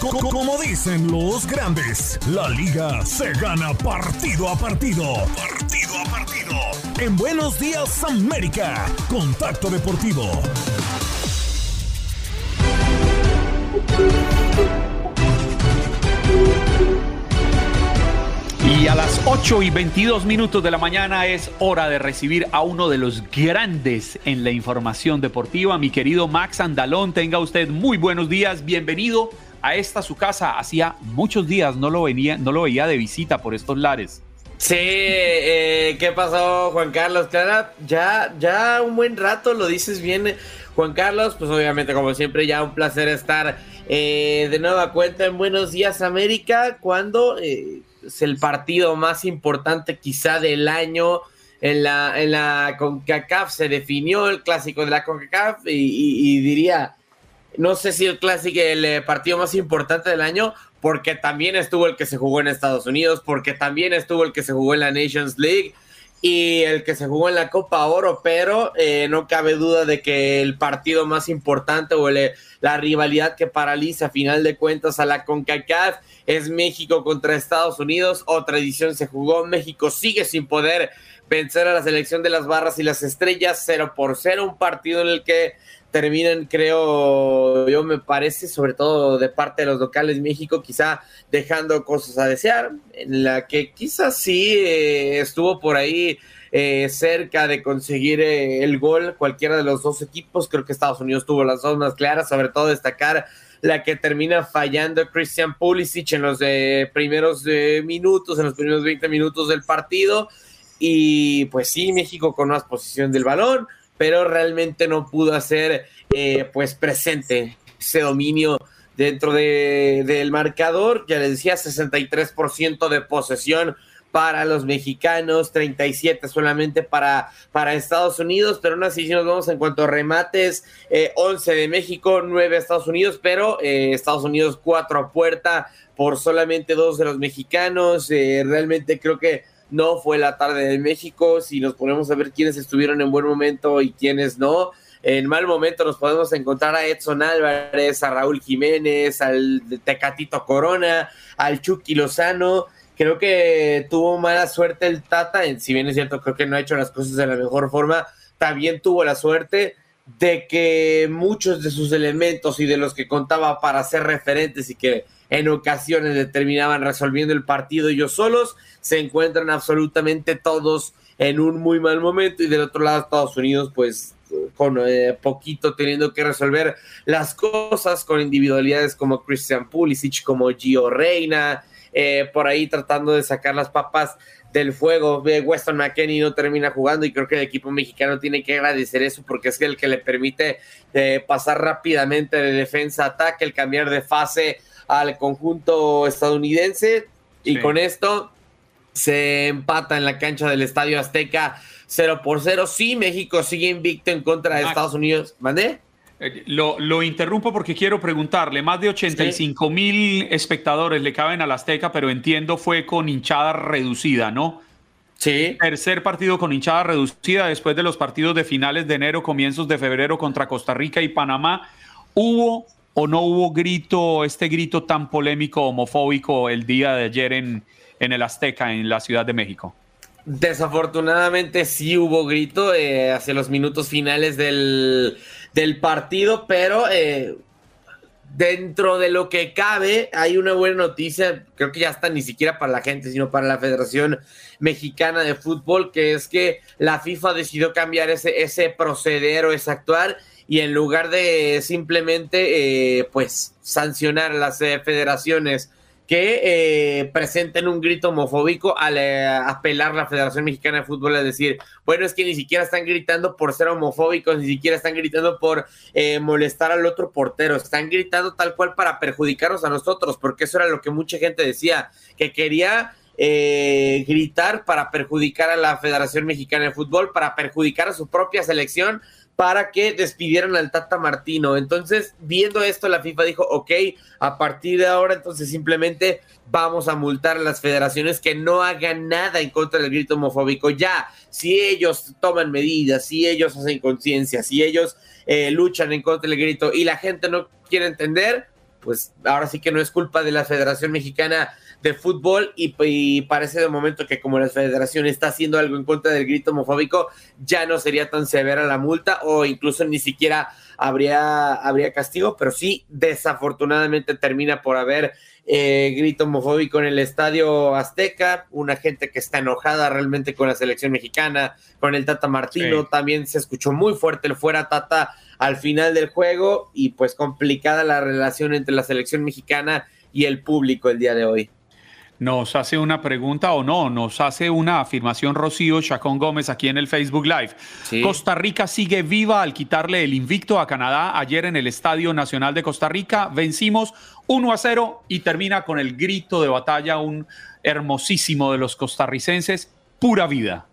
Co- co- Como dicen los grandes, la liga se gana partido a partido. Partido a partido. En Buenos Días América, Contacto Deportivo. Y a las 8 y 22 minutos de la mañana es hora de recibir a uno de los grandes en la información deportiva, mi querido Max Andalón. Tenga usted muy buenos días, bienvenido a esta su casa. Hacía muchos días no lo, venía, no lo veía de visita por estos lares. Sí, eh, ¿qué pasó, Juan Carlos? Claro, ya, ya un buen rato lo dices bien, Juan Carlos. Pues obviamente, como siempre, ya un placer estar eh, de nueva cuenta en Buenos Días América, cuando eh, es el partido más importante quizá del año en la, en la CONCACAF. Se definió el clásico de la CONCACAF y diría, no sé si el clásico, el eh, partido más importante del año, porque también estuvo el que se jugó en Estados Unidos, porque también estuvo el que se jugó en la Nations League y el que se jugó en la Copa Oro, pero eh, no cabe duda de que el partido más importante o la rivalidad que paraliza a final de cuentas a la CONCACAF es México contra Estados Unidos. Otra edición se jugó, México sigue sin poder vencer a la selección de las barras y las estrellas 0 por 0, un partido en el que terminan, creo yo, me parece, sobre todo de parte de los locales México, quizá dejando cosas a desear, en la que quizás sí eh, estuvo por ahí eh, cerca de conseguir eh, el gol cualquiera de los dos equipos. Creo que Estados Unidos tuvo las dos más claras, sobre todo destacar la que termina fallando Christian Pulisic en los primeros minutos, en los primeros 20 minutos del partido. Y pues sí, México con más posición del balón, pero realmente no pudo hacer eh, pues presente ese dominio dentro de, del marcador. Ya les decía, 63% de posesión para los mexicanos, 37 solamente para, para Estados Unidos, pero aún así si nos vamos en cuanto a remates, 11 eh, de México, 9 de Estados Unidos, pero eh, Estados Unidos 4 a puerta por solamente dos de los mexicanos, realmente creo que no fue la tarde de México. Si nos ponemos a ver quiénes estuvieron en buen momento y quiénes no, en mal momento nos podemos encontrar a Edson Álvarez, a Raúl Jiménez, al Tecatito Corona, al Chucky Lozano. Creo que tuvo mala suerte el Tata, si bien es cierto, creo que no ha hecho las cosas de la mejor forma. También tuvo la suerte de que muchos de sus elementos y de los que contaba para ser referentes y que en ocasiones determinaban resolviendo el partido ellos solos, se encuentran absolutamente todos en un muy mal momento y del otro lado Estados Unidos pues con eh, poquito teniendo que resolver las cosas con individualidades como Christian Pulisic, como Gio Reina, eh, por ahí tratando de sacar las papas del fuego. Weston McKenney no termina jugando y creo que el equipo mexicano tiene que agradecer eso porque es el que le permite eh, pasar rápidamente de defensa a ataque, el cambiar de fase al conjunto estadounidense y con esto se empata en la cancha del Estadio Azteca 0 por 0. Sí, México sigue invicto en contra de Estados Unidos. ¿Mandé? Eh, lo, lo, interrumpo porque quiero preguntarle, más de 85 mil espectadores le caben al Azteca, pero entiendo fue con hinchada reducida, ¿no? Sí. Tercer partido con hinchada reducida después de los partidos de finales de enero, comienzos de febrero contra Costa Rica y Panamá. ¿Hubo o no hubo grito, este grito tan polémico, homofóbico el día de ayer en, en el Azteca, en la Ciudad de México? Desafortunadamente sí hubo grito eh, hacia los minutos finales del, partido, pero eh, dentro de lo que cabe hay una buena noticia, creo que ya está ni siquiera para la gente, sino para la Federación Mexicana de Fútbol, que es que la FIFA decidió cambiar ese, ese proceder o ese actuar y en lugar de simplemente eh, pues sancionar a las federaciones que eh, presenten un grito homofóbico al eh, apelar la Federación Mexicana de Fútbol a decir, bueno, es que ni siquiera están gritando por ser homofóbicos, ni siquiera están gritando por eh, molestar al otro portero, están gritando tal cual para perjudicarnos a nosotros, porque eso era lo que mucha gente decía, que quería gritar para perjudicar a la Federación Mexicana de Fútbol, para perjudicar a su propia selección, para que despidieran al Tata Martino. Entonces, viendo esto, la FIFA dijo, ok, a partir de ahora, entonces simplemente vamos a multar a las federaciones que no hagan nada en contra del grito homofóbico. Ya, si ellos toman medidas, si ellos hacen conciencia, si ellos eh, luchan en contra del grito y la gente no quiere entender, pues ahora sí que no es culpa de la Federación Mexicana de fútbol y, parece de momento que como la federación está haciendo algo en contra del grito homofóbico, ya no sería tan severa la multa o incluso ni siquiera habría, habría castigo, pero sí desafortunadamente termina por haber eh, grito homofóbico en el estadio Azteca, una gente que está enojada realmente con la selección mexicana, con el Tata Martino, también se escuchó muy fuerte el fuera Tata al final del juego y pues complicada la relación entre la selección mexicana y el público el día de hoy. Nos hace una pregunta o no, nos hace una afirmación Rocío Chacón Gómez aquí en el Facebook Live. Costa Rica sigue viva al quitarle el invicto a Canadá ayer en el Estadio Nacional de Costa Rica. Vencimos 1 a 0 y termina con el grito de batalla, un hermosísimo de los costarricenses, pura vida.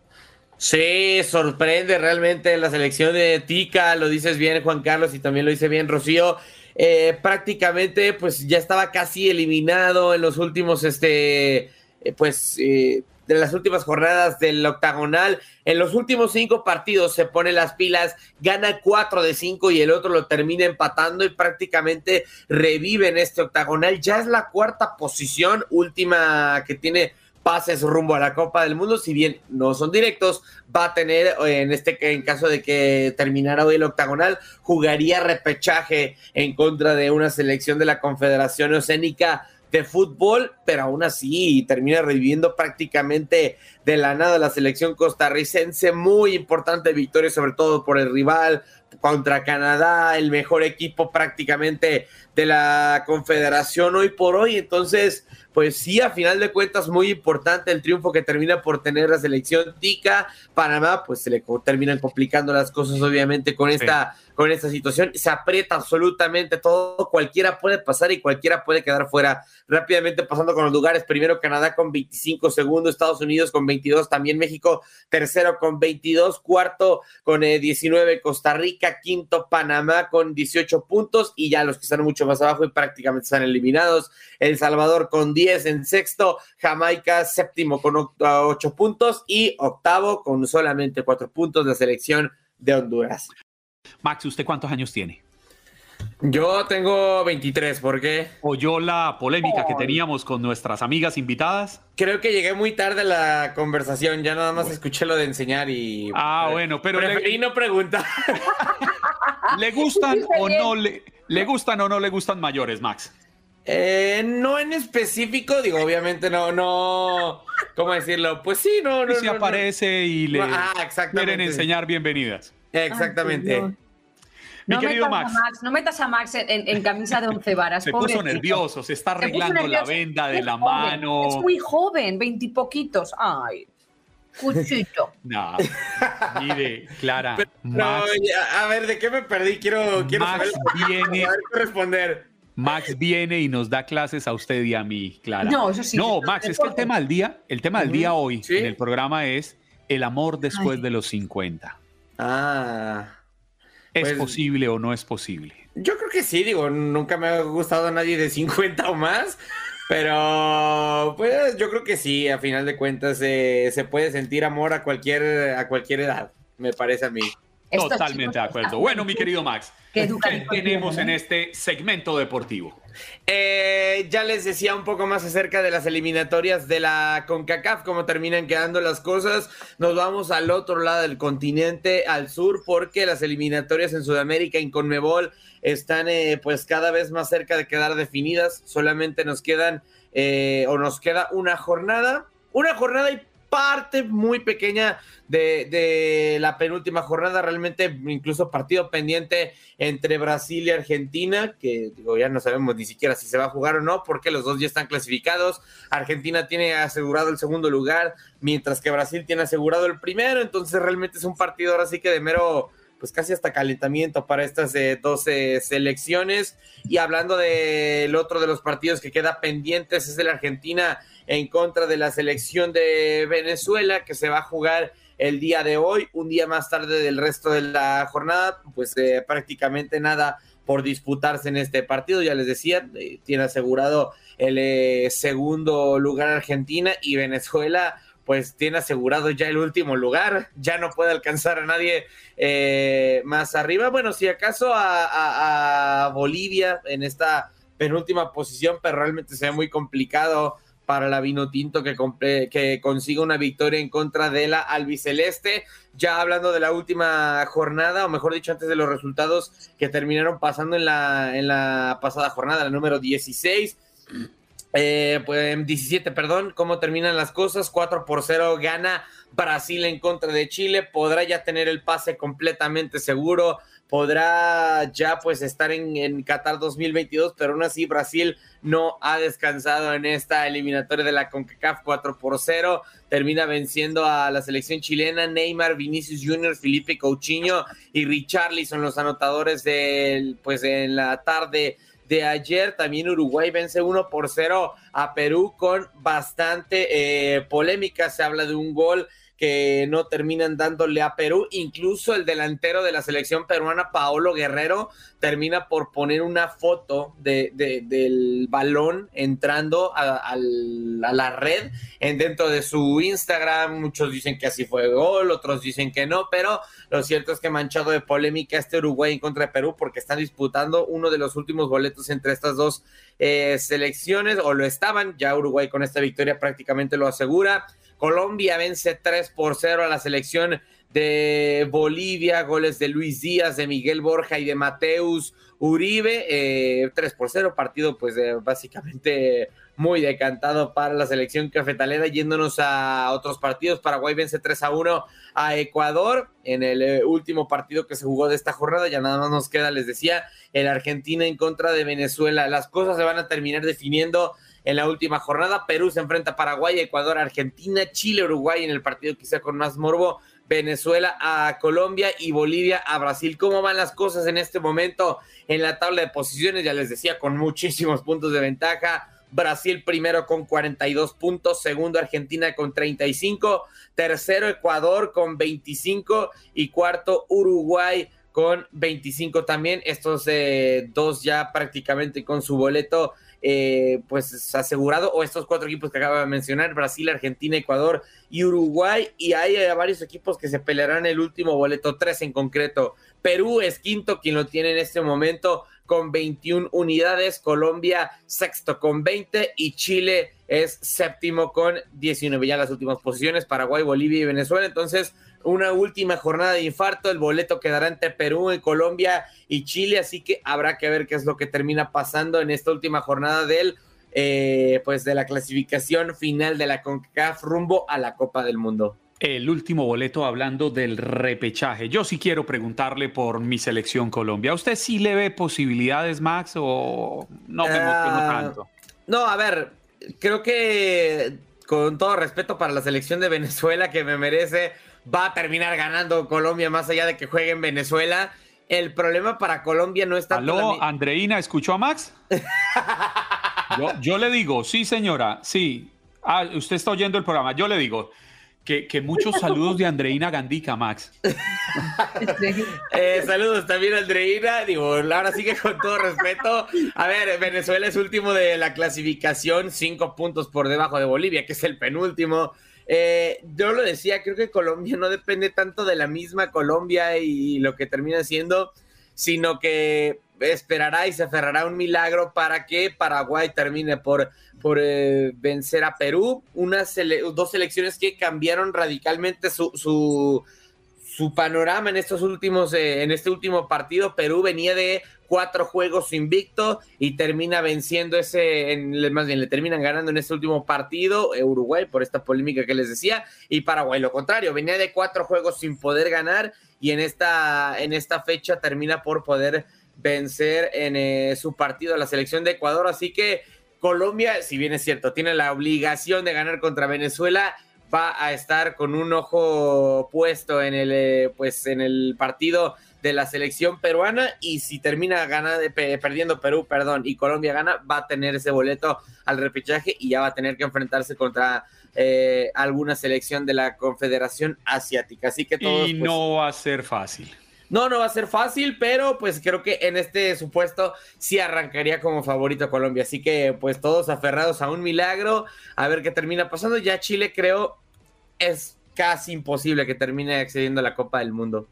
Sí, sorprende realmente la selección de Tica, lo dices bien Juan Carlos y también lo dice bien Rocío. Eh, prácticamente pues ya estaba casi eliminado en los últimos, este, eh, pues, eh, de las últimas jornadas del octagonal. En los últimos cinco partidos se pone las pilas, gana cuatro de cinco y el otro lo termina empatando y prácticamente revive en este octagonal. Ya es la cuarta posición última que tiene pases rumbo a la Copa del Mundo, si bien no son directos, va a tener, en este en caso de que terminara hoy el octagonal, jugaría repechaje en contra de una selección de la Confederación Oceánica de fútbol, pero aún así termina reviviendo prácticamente de la nada la selección costarricense. Muy importante victoria, sobre todo por el rival contra Canadá, el mejor equipo prácticamente de la Confederación hoy por hoy. Entonces, pues sí, a final de cuentas, muy importante el triunfo que termina por tener la selección tica. Panamá, pues se le terminan complicando las cosas, obviamente, con esta con esta situación. Se aprieta absolutamente todo, cualquiera puede pasar y cualquiera puede quedar fuera. Rápidamente pasando con los lugares, primero Canadá con 25 segundos, Estados Unidos con 22, también México tercero con 22, cuarto con 19 eh, Costa Rica, quinto Panamá con 18 puntos y ya los que están mucho más abajo y prácticamente están eliminados. El Salvador con 10 en sexto, Jamaica séptimo con 8 puntos y octavo con solamente 4 puntos la selección de Honduras. Max, ¿usted cuántos años tiene? Yo tengo 23, ¿por qué? ¿Oyó la polémica que teníamos con nuestras amigas invitadas? Creo que llegué muy tarde a la conversación, ya nada más escuché lo de enseñar y... Ah, bueno, pero... Preferí le... no preguntar. ¿Le gustan o no le, le gustan o no le gustan mayores, Max? Eh, no en específico, digo, obviamente no, no, ¿cómo decirlo? Pues sí, no, no. Y si no, aparece no. y le ah, quieren enseñar bienvenidas. Exactamente. Ay, Mi no, querido metas Max. A Max, no metas a Max en, en camisa de once varas. Se puso nervioso, se está Se arreglando la venda de Es la joven, mano. Es muy joven, veintipoquitos. Ay, cuchito. No, mire, Clara, Max, ya, a ver, ¿de qué me perdí? Quiero, quiero Max saber, viene- saber responder. Max viene y nos da clases a usted y a mí, Clara. No, eso sí, No, Max, es que el tema del día, el tema del día hoy sí. en el programa es el amor después Ay. de los 50. Ah, ¿Es Pues- posible o no es posible? yo creo que sí, digo, nunca me ha gustado a nadie de 50 o más, pero pues yo creo que sí, a final de cuentas eh, se puede sentir amor a cualquier, a cualquier edad, me parece a mí. Estos Totalmente de acuerdo. Bueno, mi querido Max, ¿qué tenemos en ¿eh? este segmento deportivo? Eh, ya les decía un poco más acerca de las eliminatorias de la CONCACAF, cómo terminan quedando las cosas. Nos vamos al otro lado del continente, al sur, porque las eliminatorias en Sudamérica, en Conmebol, están eh, pues cada vez más cerca de quedar definidas. Solamente nos quedan eh, o nos queda una jornada, una jornada y parte muy pequeña de, de la penúltima jornada, realmente incluso partido pendiente entre Brasil y Argentina, que digo, ya no sabemos ni siquiera si se va a jugar o no, porque los dos ya están clasificados. Argentina tiene asegurado el segundo lugar, mientras que Brasil tiene asegurado el primero, entonces realmente es un partido ahora sí que de mero, pues casi hasta calentamiento para estas eh, 12 selecciones. Y hablando del otro de los partidos que queda pendientes, es el Argentina en contra de la selección de Venezuela, que se va a jugar el día de hoy, un día más tarde del resto de la jornada, pues eh, prácticamente nada por disputarse en este partido. Ya les decía, eh, tiene asegurado el eh, segundo lugar Argentina y Venezuela, pues tiene asegurado ya el último lugar. Ya no puede alcanzar a nadie eh, más arriba. Bueno, si acaso a, Bolivia en esta penúltima posición, pero realmente se ve muy complicado para la Vinotinto que, comple- que consiga una victoria en contra de la albiceleste. Ya hablando de la última jornada, o mejor dicho, antes de los resultados que terminaron pasando en la, en la pasada jornada, la número 16. Eh, pues 17, perdón, cómo terminan las cosas. 4 por 0 gana Brasil en contra de Chile. Podrá ya tener el pase completamente seguro. Podrá ya pues estar en, en Qatar 2022, pero aún así Brasil no ha descansado en esta eliminatoria de la CONCACAF 4 por 0. Termina venciendo a la selección chilena. Neymar, Vinicius Junior, Felipe Coutinho y Richarlison, los anotadores del, pues en la tarde de ayer. También Uruguay vence 1 por 0 a Perú con bastante eh, polémica. Se habla de un gol que no terminan dándole a Perú. Incluso el delantero de la selección peruana, Paolo Guerrero, termina por poner una foto de, del balón entrando a, la red en dentro de su Instagram. Muchos dicen que así fue gol, otros dicen que no, pero lo cierto es que manchado de polémica este Uruguay en contra de Perú porque están disputando uno de los últimos boletos entre estas dos eh, selecciones, o lo estaban. Ya Uruguay con esta victoria prácticamente lo asegura. Colombia vence 3 por 0 a la selección de Bolivia, goles de Luis Díaz, de Miguel Borja y de Mateus Uribe, eh, 3 por 0, partido pues básicamente muy decantado para la selección cafetalera, yéndonos a otros partidos, Paraguay vence 3 a 1 a Ecuador en el eh, último partido que se jugó de esta jornada, ya nada más nos queda, les decía, el Argentina en contra de Venezuela, las cosas se van a terminar definiendo en la última jornada. Perú se enfrenta a Paraguay, Ecuador, Argentina, Chile, Uruguay en el partido quizá con más morbo. Venezuela a Colombia y Bolivia a Brasil. ¿Cómo van las cosas en este momento en la tabla de posiciones? Ya les decía, con muchísimos puntos de ventaja. Brasil primero con 42 puntos, segundo Argentina con 35, tercero Ecuador con 25 y cuarto Uruguay con 25 también. Estos eh, dos ya prácticamente con su boleto eh, pues asegurado, o estos cuatro equipos que acabo de mencionar, Brasil, Argentina, Ecuador y Uruguay, y hay eh, varios equipos que se pelearán el último boleto, tres en concreto. Perú es quinto, quien lo tiene en este momento con 21 unidades, Colombia sexto con 20 y Chile es séptimo con 19 ya las últimas posiciones, Paraguay, Bolivia y Venezuela. Entonces, una última jornada de infarto. El boleto quedará entre Perú, en Colombia y Chile, así que habrá que ver qué es lo que termina pasando en esta última jornada del, eh, pues de la clasificación final de la CONCACAF rumbo a la Copa del Mundo. El último boleto hablando del repechaje. Yo sí quiero preguntarle por mi selección Colombia. ¿Usted sí le ve posibilidades, Max, o no me ah, tanto? No, a ver, creo que con todo respeto para la selección de Venezuela que me merece, va a terminar ganando Colombia más allá de que juegue en Venezuela. El problema para Colombia no está... Aló, Andreina, ¿escuchó a Max? yo, le digo, sí, señora, sí. Ah, usted está oyendo el programa. Yo le digo que, muchos saludos de Andreina Gandica, Max. Eh, saludos también, Andreina. Digo, ahora sí que con todo respeto. A ver, Venezuela es último de la clasificación, cinco puntos por debajo de Bolivia, que es el penúltimo. Eh, yo lo decía, creo que Colombia no depende tanto de la misma Colombia y lo que termina siendo, sino que esperará y se aferrará un milagro para que Paraguay termine por, por eh, vencer a Perú. Unas dos selecciones que cambiaron radicalmente su, su, panorama en estos últimos, eh, en este último partido. Perú venía de cuatro juegos invicto y termina venciendo ese, más bien le terminan ganando en este último partido eh, Uruguay por esta polémica que les decía y Paraguay lo contrario, venía de cuatro juegos sin poder ganar y en esta, en esta fecha termina por poder vencer en eh, su partido a la selección de Ecuador, así que Colombia, si bien es cierto, tiene la obligación de ganar contra Venezuela, va a estar con un ojo puesto en el, eh, pues, en el partido de la selección peruana y si termina ganando, perdiendo Perú, perdón, y Colombia gana, va a tener ese boleto al repechaje y ya va a tener que enfrentarse contra eh, alguna selección de la Confederación Asiática. Así que. Y pues, no va a ser fácil. No, no va a ser fácil, pero pues creo que en este supuesto sí arrancaría como favorito Colombia. Así que pues todos aferrados a un milagro, a ver qué termina pasando. Ya Chile creo es casi imposible que termine accediendo a la Copa del Mundo.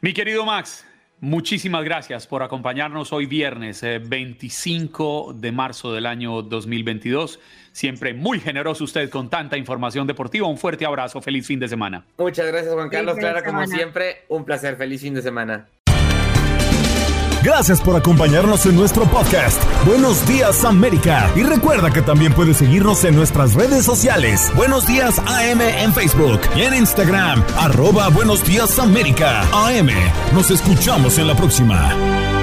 Mi querido Max, muchísimas gracias por acompañarnos hoy viernes 25 eh, de marzo del año 2022. Siempre muy generoso usted con tanta información deportiva. Un fuerte abrazo, feliz fin de semana. Muchas gracias Juan Carlos, Clara, como siempre, un placer, feliz fin de semana. Gracias por acompañarnos en nuestro podcast. Buenos días América. Y recuerda que también puedes seguirnos en nuestras redes sociales. Buenos días AM en Facebook y en Instagram. Arroba Buenos días América. AM. Nos escuchamos en la próxima.